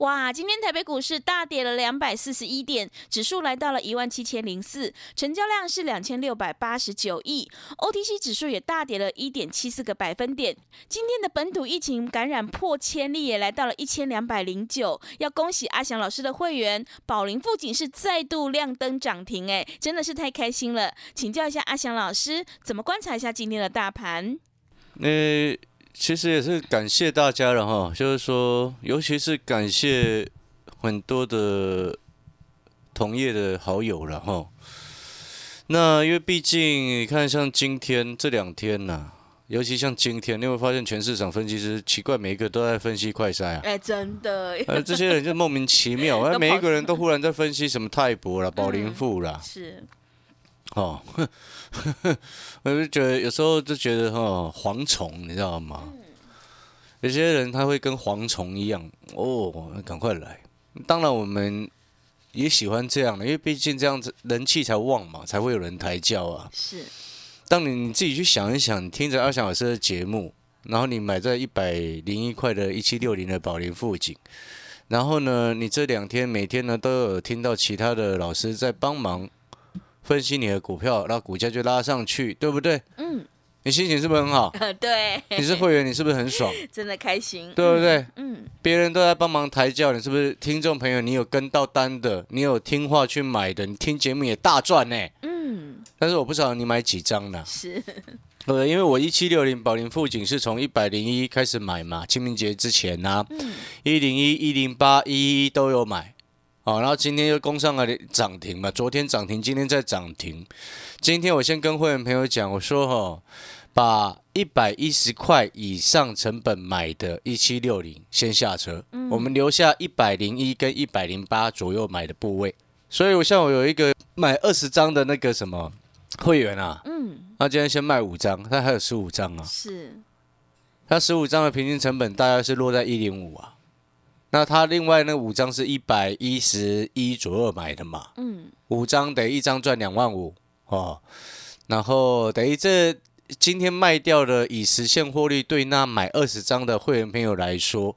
哇，今天台北股市大跌了两百四十一点，指数来到了一万七千零四，成交量是两千六百八十九亿，OTC 指数也大跌了一点七四个百分点。今天的本土疫情感染破千例，也来到了一千两百零九。要恭喜阿翔老师的会员宝林富锦是再度亮灯涨停，哎，真的是太开心了。请教一下阿翔老师，怎么观察一下今天的大盘？呃，其实也是感谢大家了哈，就是说，尤其是感谢很多的同业的好友了哈。那因为毕竟你看，像今天这两天呐、尤其像今天，你会发现全市场分析师奇怪，每一个都在分析快筛啊。哎，真的呃，这些人就莫名其妙，哎 每一个人都忽然在分析什么泰博啦、保林富啦，是，哦，我就觉得有时候就觉得哦蝗虫，你知道吗？有些人他会跟蝗虫一样哦，赶快来。当然我们也喜欢这样的，因为毕竟这样子人气才旺嘛，才会有人抬轿啊。是，当你你自己去想一想，你听着阿小老师的节目，然后你买在一百零一块的一七六零的宝林富锦，然后呢，你这两天每天呢都有听到其他的老师在帮忙分析你的股票，然后股价就拉上去，对不对？嗯，你心情是不是很好？对，你是会员，你是不是很爽？真的开心，对不对？嗯，别人都在帮忙抬轿，你是不是听众朋友？你有跟到单的，你有听话去买的，你听节目也大赚呢。嗯，但是我不知道你买几张呢？是，对，因为我一七六零宝林富锦是从一百零一开始买嘛，清明节之前呐、嗯，一零一、一零八、一一都有买，哦，然后今天又攻上了涨停嘛，昨天涨停，今天再涨停。今天我先跟会员朋友讲，我说哦，把一百一十块以上成本买的一七六零先下车，我们留下一百零一跟一百零八左右买的部位。所以我像我有一个买二十张的那个什么会员啊，嗯，他今天先卖五张，他还有十五张啊。是，他十五张的平均成本大概是落在一零五啊。那他另外那五张是一百一十一左右买的嘛，嗯，五张等于一张赚两万五哦。然后等于这今天卖掉的已实现获利，对那买二十张的会员朋友来说，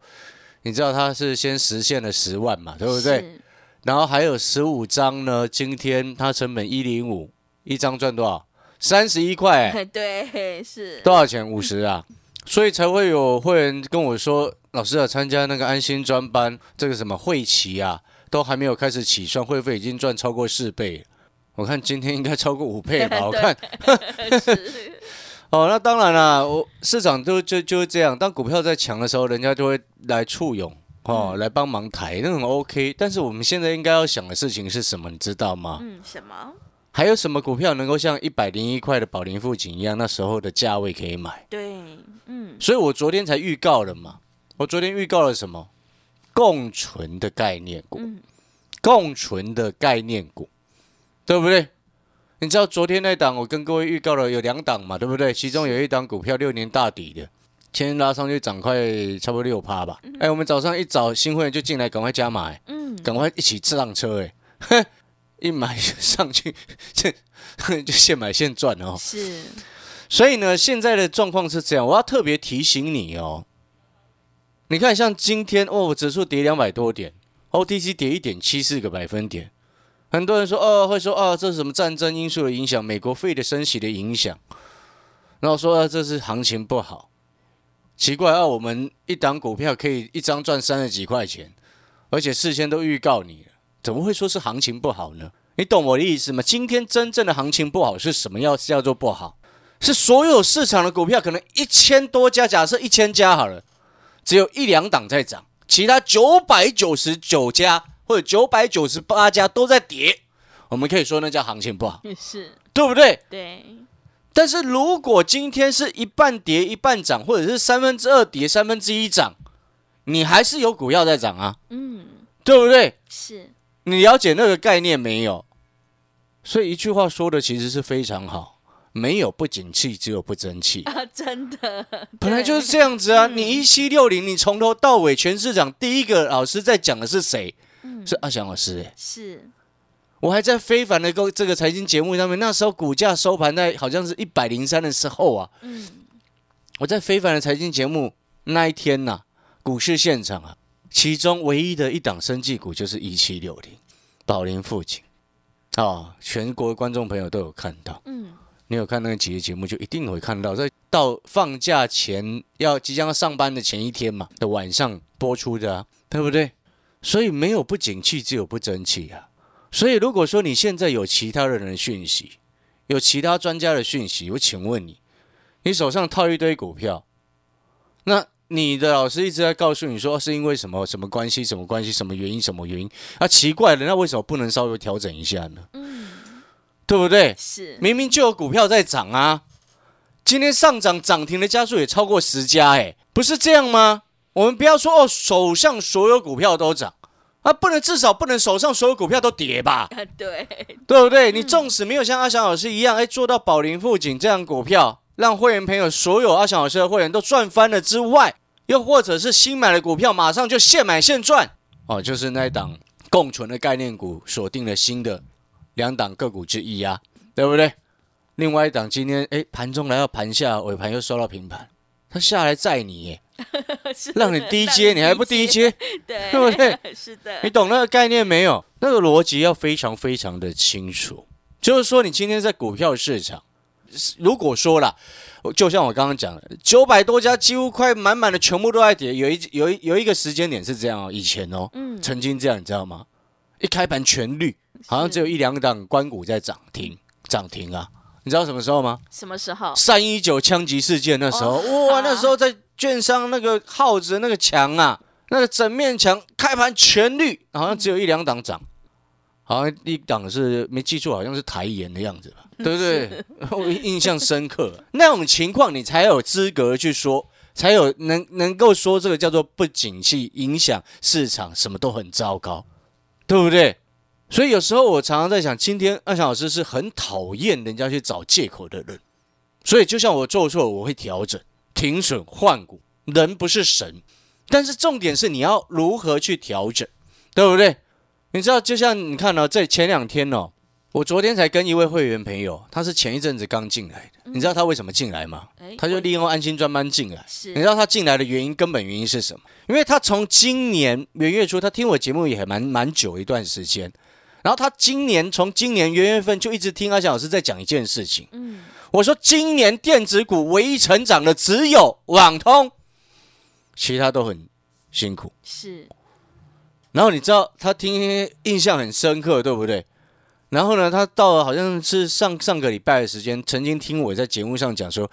你知道他是先实现了十万嘛，对不对？然后还有十五张呢，今天它成本一零五，一张赚多少？三十一块、欸。对，是，多少钱？五十啊，所以才会有会员跟我说，老师啊，参加那个安心专班，这个什么会期啊，都还没有开始起算，会费已经赚超过四倍。我看今天应该超过五倍吧，我看是，哦，那当然啦，我市场就就就是这样，当股票在强的时候，人家就会来簇拥哦，来帮忙抬，那很 OK。但是我们现在应该要想的事情是什么，你知道吗？嗯，什么？还有什么股票能够像一百零一块的宝林富锦一样，那时候的价位可以买？对，嗯，所以我昨天才预告了嘛。我昨天预告了什么？共存的概念股，嗯共存的概念股，对不对？你知道昨天那档我跟各位预告了有两档嘛，对不对？其中有一档股票六年大底的，今天拉上去涨快差不多六趴吧。哎、我们早上一早新会员就进来，赶快加码、哎嗯，赶快一起上车、哎，哼，一买就上去，这 就现买现赚哦。是，所以呢，现在的状况是这样，我要特别提醒你哦。你看，像今天哦，指数跌两百多点，OTC 跌一点七四个百分点。很多人说哦，会说哦，这是什么战争因素的影响，美国费的升息的影响，然后说、啊、这是行情不好。奇怪啊，我们一档股票可以一张赚三十几块钱，而且事先都预告你了，怎么会说是行情不好呢？你懂我的意思吗？今天真正的行情不好是什么要叫做不好？是所有市场的股票可能一千多家，假设一千家好了，只有一两档在涨，其他九百九十九家或者九百九十八家都在跌。我们可以说那叫行情不好，是，对不对？对，但是如果今天是一半跌一半涨，或者是三分之二跌三分之一涨，你还是有股票在涨啊，嗯，对不对？是，你了解那个概念没有？所以一句话说的其实是非常好，没有不景气，只有不争气。啊，真的，本来就是这样子啊！你一七六零，你从头到尾全市场第一个老师在讲的是谁？是阿翔老师、欸。是，我还在非凡的个这个财经节目上面，那时候股价收盘在好像是一百零三的时候啊，嗯，我在非凡的财经节目那一天呐、股市现场啊，其中唯一的一档生技股就是一七六零宝林富锦啊，全国观众朋友都有看到。嗯，你有看那个几个节目，就一定会看到，在到放假前要即将要上班的前一天嘛的晚上播出的，对不对？所以没有不景气，只有不争气啊。所以如果说你现在有其他的人的讯息，有其他专家的讯息，我请问你，你手上套一堆股票，那你的老师一直在告诉你说是因为什么什么关系，什么关系，什么原因，什么原因？啊，奇怪了，那为什么不能稍微调整一下呢？嗯，对不对？是，明明就有股票在涨啊，今天上涨涨停的家数也超过十家，哎，不是这样吗？我们不要说哦，手上所有股票都涨。啊，不能至少不能手上所有股票都跌吧，啊，对，对不对？你纵使没有像阿翔老师一样，哎，做到宝林富锦这样股票，让会员朋友所有阿翔老师的会员都赚翻了之外，又或者是新买的股票马上就现买现赚，哦，就是那一档共存的概念股锁定了新的两档个股之一啊，对不对？另外一档今天哎盘中来到盘下，尾盘又收到平盘，它下来载你耶，是让你低阶，你还不低阶，对，对不对？是的你，懂那个概念没有？那个逻辑要非常非常的清楚。就是说，你今天在股票市场，如果说了，就像我刚刚讲的，九百多家几乎快满满的全部都在跌，有一有一有一个时间点是这样哦，以前哦，嗯，曾经这样，你知道吗？一开盘全绿，好像只有一两档关股在涨停涨停啊。你知道什么时候吗？什么时候？三一九枪击事件那时候，哦哇，那时候在券商那个耗子的那个墙啊，那个整面墙开盘全绿，好像只有一两档涨，好像一档是没记住，好像是台盐的样子吧，对不对？我印象深刻。那种情况你才有资格去说，才有能能够说这个叫做不景气，影响市场，什么都很糟糕，对不对？所以有时候我常常在想，今天二强老师是很讨厌人家去找借口的人。所以就像我做错，我会调整、停损、换股。人不是神，但是重点是你要如何去调整，对不对？你知道，就像你看哦、在前两天哦，我昨天才跟一位会员朋友，他是前一阵子刚进来的，你知道他为什么进来吗？哎他就利用安心专班进来。是你知道他进来的原因，根本原因是什么？因为他从今年元月初，他听我节目也还蛮蛮久一段时间，然后他今年从今年元月份就一直听阿翔老师在讲一件事情。嗯，我说今年电子股唯一成长的只有网通，其他都很辛苦。是然后你知道他听印象很深刻，对不对？然后呢，他到了好像是上上个礼拜的时间，曾经听我在节目上讲说，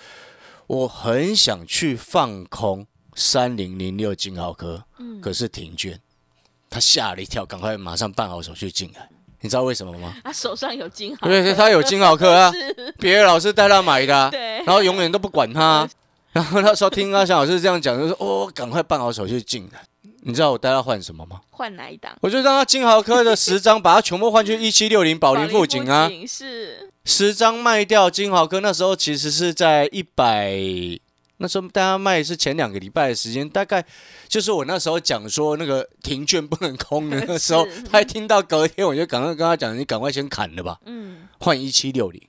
我很想去放空三零零六金豪科，嗯可是停券，他吓了一跳，赶快马上办好手续进来。你知道为什么吗？他手上有金好，对对他有金豪科啊，别的老师带他买的、啊，对，然后永远都不管他啊、然后那时候听阿翔老师这样讲，就说：“哦，赶快办好手续进来。”你知道我带他换什么吗？换哪一档？我就让他金豪科的十张，把它全部换去一七六零 宝林富锦啊，是十张卖掉金豪科。那时候其实是在一百，那时候大家卖是前两个礼拜的时间，大概就是我那时候讲说那个停券不能空的那时候，他一听到隔天，我就赶快跟他讲：“你赶快先砍了吧，嗯换一七六零。”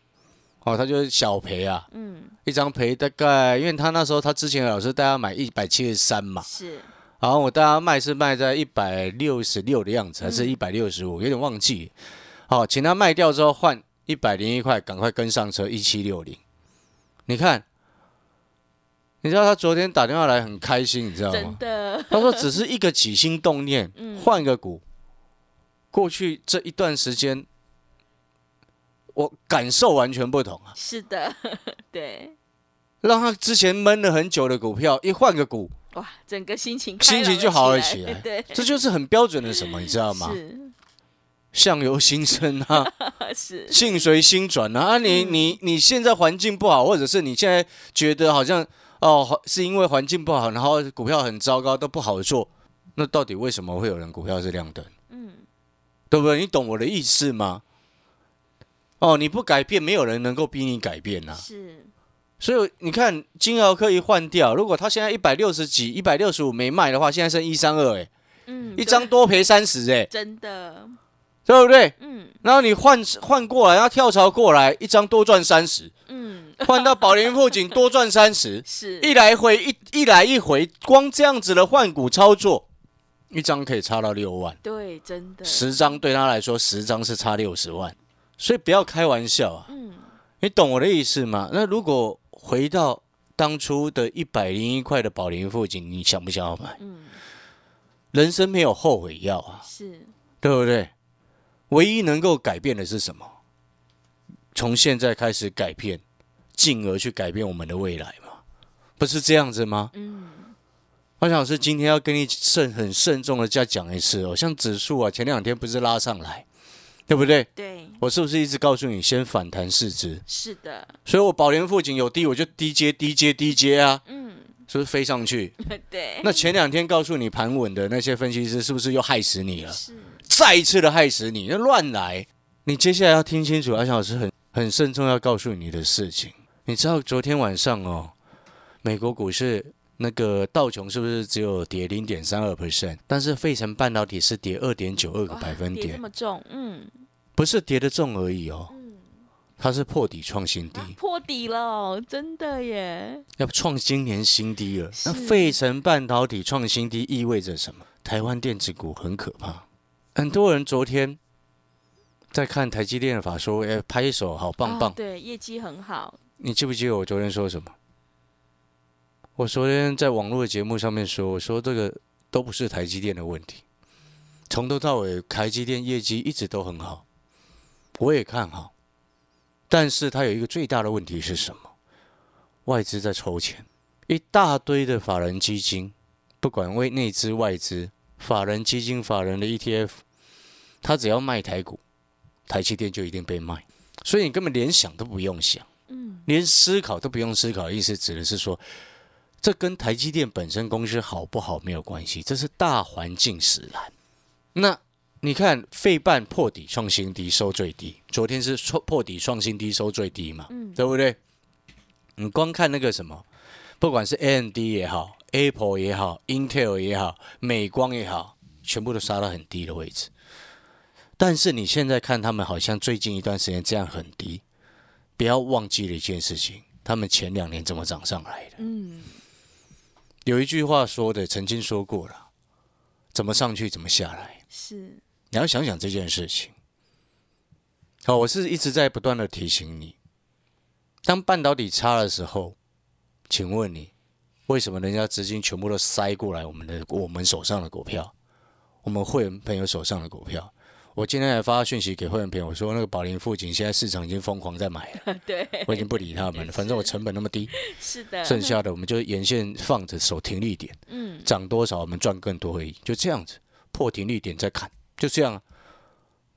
哦，他就是小赔啊，嗯一张赔大概，因为他那时候他之前的老师带他买一百七十三嘛，是然后我带他卖是卖在一百六十六的样子，还是嗯一百六十五，有点忘记。好，请他卖掉之后换一百零一块，赶快跟上车一七六零。你看，你知道他昨天打电话来很开心，你知道真吗？的他说只是一个起心动念，嗯换个股。过去这一段时间，我感受完全不同啊。是的，对，让他之前闷了很久的股票，一换个股，哇，整个心情心情就好了起来对，这就是很标准的什么，你知道吗？是相由心生啊，是境随心转啊。啊你你你现在环境不好，或者是你现在觉得好像哦，是因为环境不好，然后股票很糟糕，都不好做。那到底为什么会有人股票是亮灯？嗯，对不对？你懂我的意思吗？哦，你不改变，没有人能够逼你改变呐、是所以你看，金豪可以换掉，如果他现在一百六十几、一百六十五没卖的话，现在剩一三二，哎，嗯，一张多赔三十，哎，真的，对不对？嗯。然后你换换过来，然后跳槽过来，一张多赚三十，嗯，换到宝林富锦多赚三十，是。一来回一一来一回，光这样子的换股操作，一张可以差到六万，对，真的，十张对他来说，十张是差六十万，所以不要开玩笑啊！嗯。你懂我的意思吗？那如果回到当初的一百零一块的宝林附近，你想不想要买？嗯，人生没有后悔药啊，是对不对？唯一能够改变的是什么？从现在开始改变，进而去改变我们的未来嘛？不是这样子吗？嗯我想是今天要跟你慎很慎重的再讲一次哦，像指数啊，前两天不是拉上来，对不对？对，我是不是一直告诉你先反弹市值？是的，所以我宝莲附近有低，我就低接低接低接啊，嗯，是不是飞上去？对，那前两天告诉你盘稳的那些分析师，是不是又害死你了？是再一次的害死你，那乱来！你接下来要听清楚，阿翔老师很很慎重要告诉你的事情。你知道昨天晚上哦，美国股市那个道琼是不是只有跌零点三二 percent？但是费城半导体是跌二点九二个哇百分跌这，么重，嗯，不是跌的重而已哦，它是破底创新低。破底了，真的耶，要创今年新低了。那是费城半导体创新低意味着什么？台湾电子股很可怕。很多人昨天在看台积电的法说，哎，拍手，好棒棒。啊对，业绩很好，你记不记得我昨天说什么？我昨天在网络的节目上面说，我说这个都不是台积电的问题，从头到尾台积电业绩一直都很好，我也看好，但是它有一个最大的问题是什么？外资在抽钱，一大堆的法人基金，不管为内资外资，法人基金、法人的 ETF，他只要卖台股，台积电就一定被卖，所以你根本连想都不用想。嗯，连思考都不用思考，意思指的是说，这跟台积电本身公司好不好没有关系，这是大环境使然。那你看，费半破底创新低收最低，昨天是破破底创新低收最低嘛，嗯对不对？你光看那个什么，不管是 AMD 也好，Apple 也好，Intel 也好，美光也好，全部都杀到很低的位置。但是你现在看他们好像最近一段时间这样很低，不要忘记了一件事情，他们前两年怎么涨上来的？嗯，有一句话说的，曾经说过了，怎么上去怎么下来，是，你要想想这件事情。好，我是一直在不断的提醒你，当半导体差的时候，请问你为什么人家资金全部都塞过来我们的我们手上的股票，我们会员朋友手上的股票？我今天还发讯息给会员朋友我说，那个宝林附近现在市场已经疯狂在买了，对，我已经不理他们了，反正我成本那么低，是的，剩下的我们就沿线放着守停利点，嗯，涨多少我们赚更多而已，就这样子，破停利点再砍，就这样啊。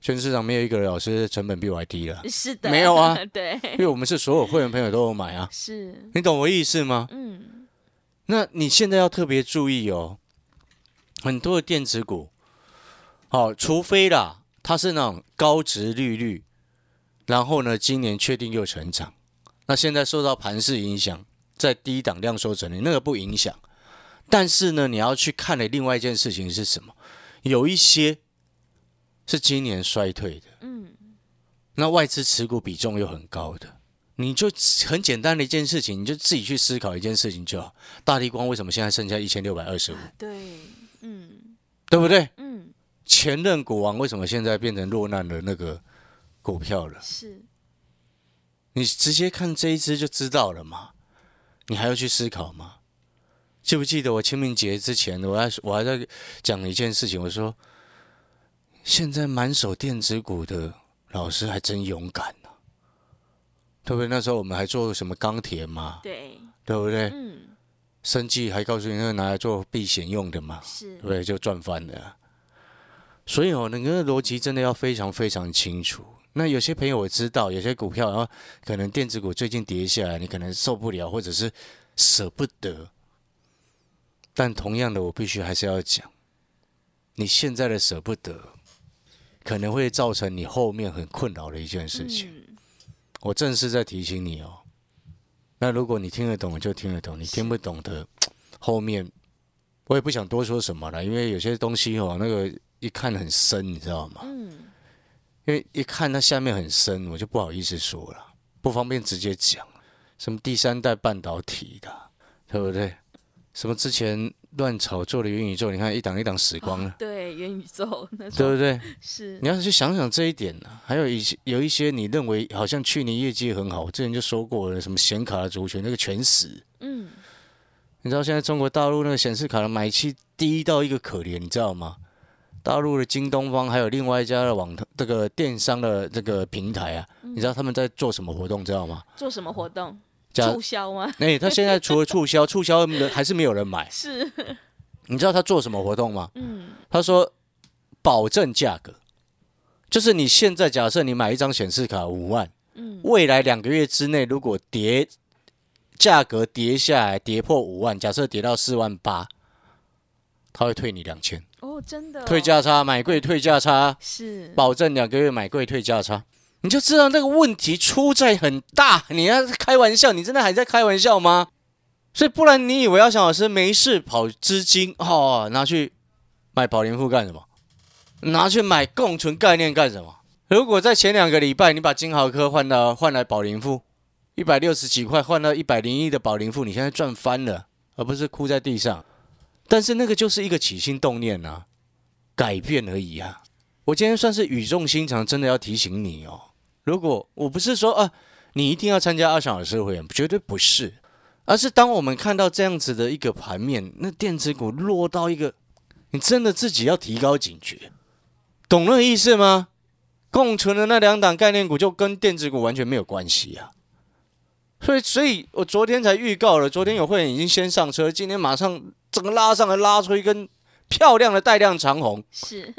全市场没有一个老师成本比我还低了，是的，没有啊 对，因为我们是所有会员朋友都有买啊，是，你懂我意思吗？嗯，那你现在要特别注意哦，很多的电子股，好、除非啦，它是那种高值利率，然后呢，今年确定又成长，那现在受到盘势影响，在低档量缩整理，那个不影响。但是呢，你要去看的另外一件事情是什么？有一些是今年衰退的，嗯，那外资持股比重又很高的，你就很简单的一件事情，你就自己去思考一件事情就好。大地光为什么现在剩下一千六百二十五，对，嗯对不对？嗯，前任股王为什么现在变成落难的那个股票了？是，你直接看这一只就知道了嘛，你还要去思考吗？记不记得我清明节之前，我还我还在讲一件事情，我说现在满手电子股的老师还真勇敢呐、对不对？那时候我们还做什么钢铁嘛，对，对不对？嗯，生计还告诉你那个拿来做避险用的嘛，是对，不对？就赚翻了啊。所以哦，那个逻辑真的要非常非常清楚。那有些朋友我知道，有些股票，然后可能电子股最近跌下来，你可能受不了，或者是舍不得。但同样的，我必须还是要讲，你现在的舍不得，可能会造成你后面很困扰的一件事情。嗯，我正是在提醒你哦。那如果你听得懂，就听得懂；你听不懂的，后面我也不想多说什么了，因为有些东西哦，那个一看很深，你知道吗？嗯，因为一看它下面很深，我就不好意思说了，不方便直接讲。什么第三代半导体的，对不对？什么之前乱炒作的元宇宙，你看一档一档死光了，对，元宇宙那对不对？是你要是去想想这一点呢、还有一些有一些你认为好像去年业绩很好，我之前就说过了，什么显卡的族群那个全死。嗯，你知道现在中国大陆那个显示卡的买气低到一个可怜，你知道吗？大陆的京东方还有另外一家的网这个电商的这个平台啊，你知道他们在做什么活动，知道吗？做什么活动？假促销吗？哎、他现在除了促销，促销还是没有人买。是，你知道他做什么活动吗？嗯，他说保证价格，就是你现在假设你买一张显示卡五万，嗯未来两个月之内如果跌价格跌下来跌破五万，假设跌到四万八，他会退你两千，哦，真的哦退价差买贵退价差，是，保证两个月买贵退价差。你就知道那个问题出在很大，你要是开玩笑，你真的还在开玩笑吗？所以不然你以为要想老师没事跑资金哦，拿去买保龄富干什么？拿去买共存概念干什么？如果在前两个礼拜你把金豪科换到换来保龄富，一百六十几块换到一百零一的宝莲富，你现在赚翻了，而不是哭在地上。但是那个就是一个起心动念啊，改变而已啊。我今天算是语重心长，真的要提醒你哦。如果我不是说啊，你一定要参加阿翔老师会员，绝对不是，而是当我们看到这样子的一个盘面，那电子股落到一个，你真的自己要提高警觉，懂那个意思吗？共存的那两档概念股就跟电子股完全没有关系啊。所以，所以我昨天才预告了，昨天有会员已经先上车，今天马上整个拉上来，拉出一根漂亮的带量长红。是，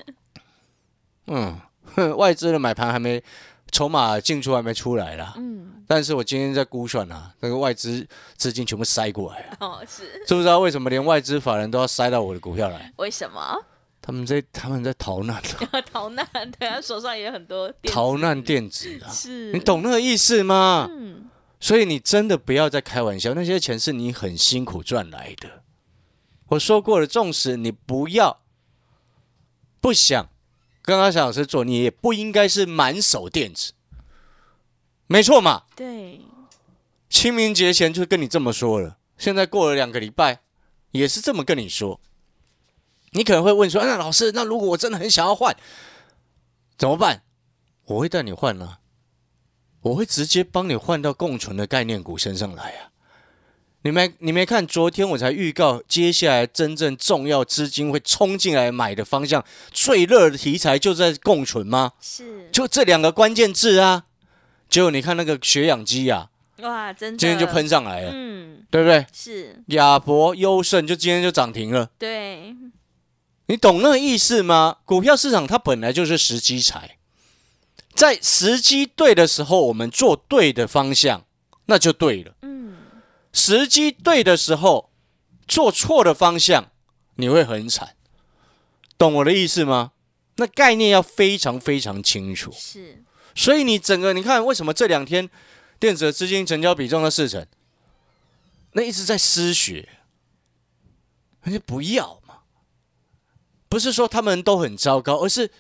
嗯，哼外资的买盘还没，筹码进出还没出来啦。嗯，但是我今天在估算啊，那个外资资金全部塞过来了，哦，是，知不知道为什么连外资法人都要塞到我的股票来？为什么？他们在他们在逃难啊，逃难，对啊，手上也有很多逃难电子啊，是，你懂那个意思吗？嗯，所以你真的不要再开玩笑，那些钱是你很辛苦赚来的。我说过了，纵使你不要不想跟阿翔老师做，你也不应该是满手电子，没错嘛。对，清明节前就跟你这么说了，现在过了两个礼拜，也是这么跟你说。你可能会问说：“那老师，那如果我真的很想要换，怎么办？”我会带你换啊，我会直接帮你换到共存的概念股身上来啊。你没你没看，昨天我才预告，接下来真正重要资金会冲进来买的方向，最热的题材就在共存吗？是，就这两个关键字啊。结果你看那个血氧机啊，哇，真的，今天就喷上来了，嗯，对不对？是，亚博、优胜就今天就涨停了，对，你懂那个意思吗？股票市场它本来就是时机财，在时机对的时候，我们做对的方向，那就对了。嗯，时机对的时候，做错的方向，你会很惨。懂我的意思吗？那概念要非常非常清楚。是，所以你整个你看，为什么这两天电子的资金成交比重的四成，那一直在失血，那就不要嘛。不是说他们都很糟糕，而是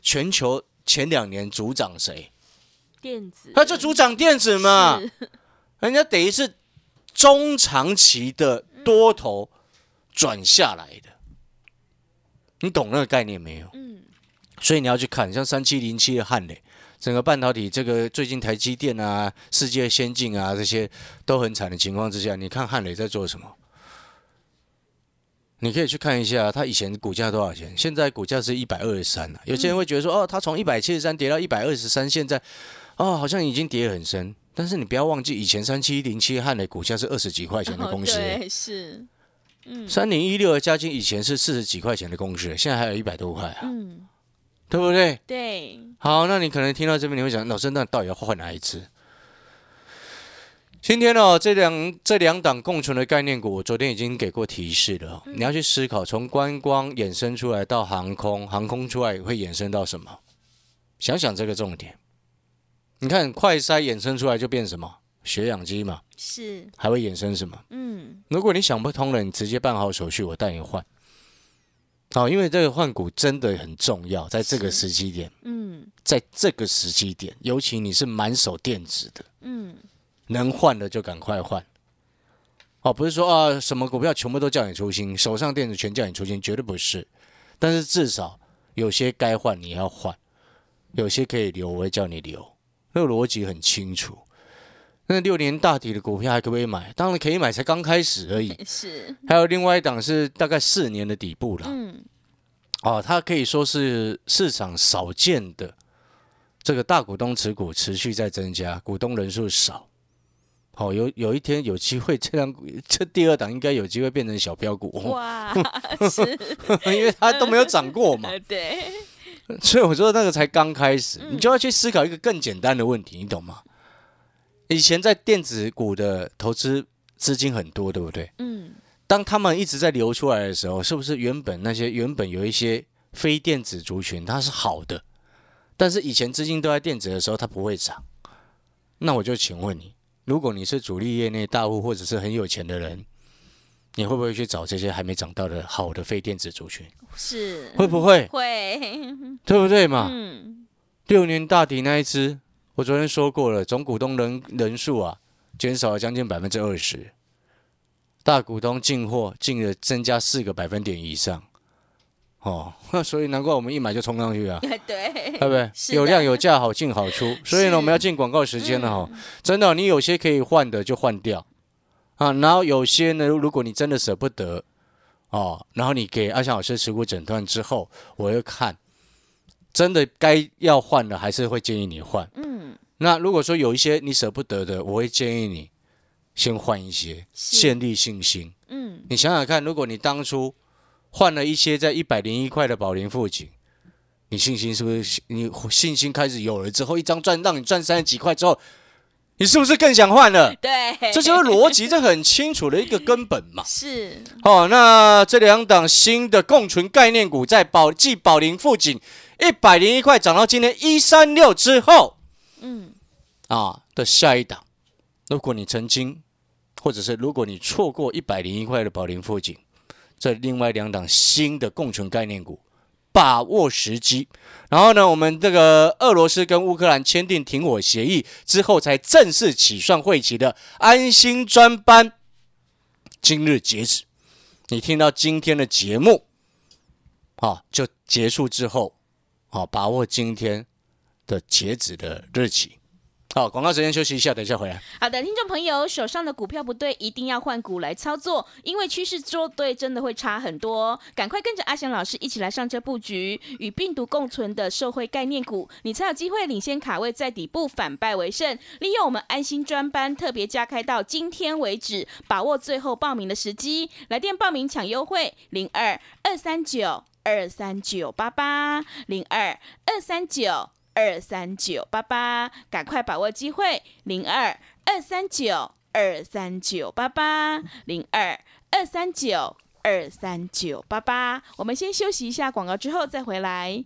全球前两年主涨谁？电子，他就主涨电子嘛，人家等于是中长期的多头转下来的，你懂那个概念没有？嗯，所以你要去看，像三七零七的汉磊，整个半导体这个最近台积电啊、世界先进啊这些都很惨的情况之下，你看汉磊在做什么？你可以去看一下，它以前股价多少钱？现在股价是一百二十三了。有些人会觉得说，哦，它从一百七十三跌到一百二十三，现在哦好像已经跌得很深。但是你不要忘记，以前三七零七汉的股价是二十几块钱的公司，是，嗯三零一六的嘉金以前是四十几块钱的公司，现在还有一百多块啊。嗯，对不对？对，好，那你可能听到这边，你会想，老师，那到底要换哪一只？今天哦，这两这两档共存的概念股，我昨天已经给过提示了哦。你要去思考，从观光衍生出来到航空，航空出来会衍生到什么？想想这个重点。你看，快筛衍生出来就变什么？血氧机嘛，是，还会衍生什么？嗯，如果你想不通了，你直接办好手续，我带你换。好，因为这个换股真的很重要，在这个时机点，嗯，在这个时机点，尤其你是满手电子的，嗯，能换的就赶快换。哦，不是说啊，什么股票全部都叫你出新，手上电子全叫你出新，绝对不是。但是至少有些该换你要换，有些可以留，我会叫你留，那个逻辑很清楚。那六年大底的股票还可不可以买？当然可以买，才刚开始而已。是，还有另外一档是大概四年的底部了，嗯，哦，它可以说是市场少见的这个大股东持股持续在增加，股东人数少。哦，有有一天有机会，这样这第二档应该有机会变成小标股，哦、哇，是，因为它都没有涨过嘛，呃，对，所以我说那个才刚开始，嗯你就要去思考一个更简单的问题，你懂吗？以前在电子股的投资资金很多，对不对？嗯，当他们一直在流出来的时候，是不是原本那些原本有一些非电子族群它是好的，但是以前资金都在电子的时候它不会涨？那我就请问你，如果你是主力业内大户或者是很有钱的人，你会不会去找这些还没涨到的好的非电子族群？是，会不会？会，对不对嘛？嗯，六年大底那一只，我昨天说过了，总股东人人数啊减少了将近百分之二十，大股东进货进了增加四个百分点以上，哦，所以难怪我们一买就冲上去啊，对，对不对？是有量有价，好进好出。所以呢，我们要进广告时间了哈、嗯真的，你有些可以换的就换掉啊，然后有些呢，如果你真的舍不得哦，然后你给阿翔老师持股诊断之后，我会看真的该要换的，还是会建议你换。嗯，那如果说有一些你舍不得的，我会建议你先换一些，是建立信心。嗯，你想想看，如果你当初换了一些在一百零一块的宝林富锦，你信心是不是你信心开始有了之后，一张赚让你赚三十几块之后，你是不是更想换了？对，这就是逻辑，这很清楚的一个根本嘛。是，哦、那这两档新的共存概念股在宝继宝林富锦一百零一块涨到今天一三六之后，嗯，啊的下一档，如果你曾经，或者是如果你错过一百零一块的宝林富锦，这另外两档新的共存概念股，把握时机。然后呢，我们这个俄罗斯跟乌克兰签订停火协议之后，才正式起算会期的安心专班，今日截止。你听到今天的节目，好、就结束之后，好、把握今天的截止的日期。好，广告时间休息一下，等一下回来。好的，听众朋友，手上的股票不对，一定要换股来操作，因为趋势做对真的会差很多。赶快跟着阿翔老师一起来上车布局与病毒共存的社会概念股，你才有机会领先卡位，在底部反败为胜。利用我们安心专班特别加开到今天为止，把握最后报名的时机，来电报名抢优惠零二二三九二三九八八零二二三九。二三九八八，赶快把握机会，零二二三九二三九八八，零二二三九二三九八八。我们先休息一下广告，之后再回来。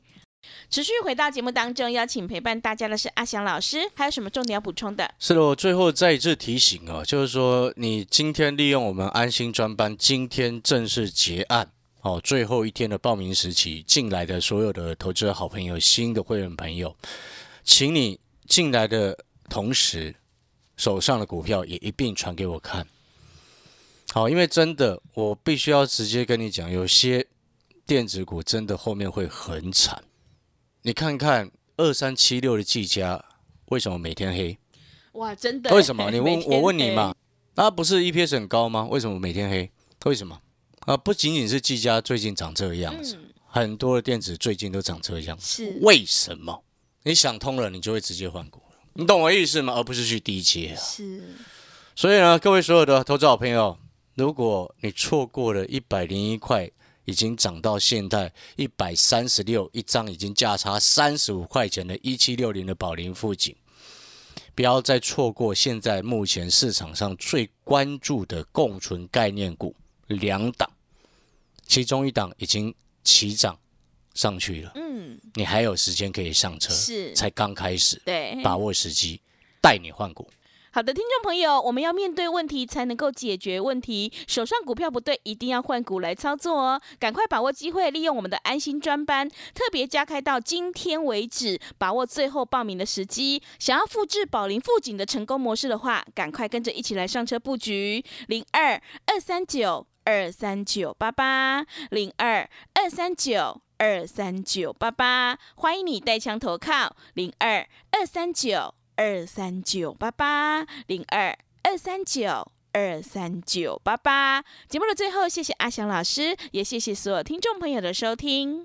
持续回到节目当中，邀请陪伴大家的是阿翔老师，还有什么重点要补充的？是的，我最后再一次提醒哦，就是说你今天利用我们安心专班，今天正式结案哦，最后一天的报名时期进来的所有的投资者好朋友、新的会员朋友，请你进来的同时，手上的股票也一并传给我看。好，因为真的，我必须要直接跟你讲，有些电子股真的后面会很惨。你看看二三七六的技嘉，为什么每天黑？哇，真的？为什么？你问 我问你嘛？那不是 EPS 很高吗？为什么每天黑？为什么？啊，不仅仅是技嘉最近长这个样子，嗯，很多的电子最近都长这个样子。是为什么？你想通了，你就会直接换股了。你懂我意思吗？而不是去低接啊。是，所以呢，各位所有的投资好朋友，如果你错过了一百零一块已经涨到现在一百三十六一张，已经价差三十五块钱的一七六零的宝林富锦。不要再错过现在目前市场上最关注的共存概念股两档，其中一档已经齐涨上去了，嗯，你还有时间可以上车，是才刚开始，对，把握时机，带你换股。好的，听众朋友，我们要面对问题才能够解决问题。手上股票不对，一定要换股来操作哦。赶快把握机会，利用我们的安心专班，特别加开到今天为止，把握最后报名的时机。想要复制宝林富锦的成功模式的话，赶快跟着一起来上车布局零二二三九二三九八八零二二三九二三九八八，欢迎你带枪投靠零二二三九。二三九八八零二二三九二三九八八。节目的最后，谢谢阿翔老师，也谢谢所有听众朋友的收听。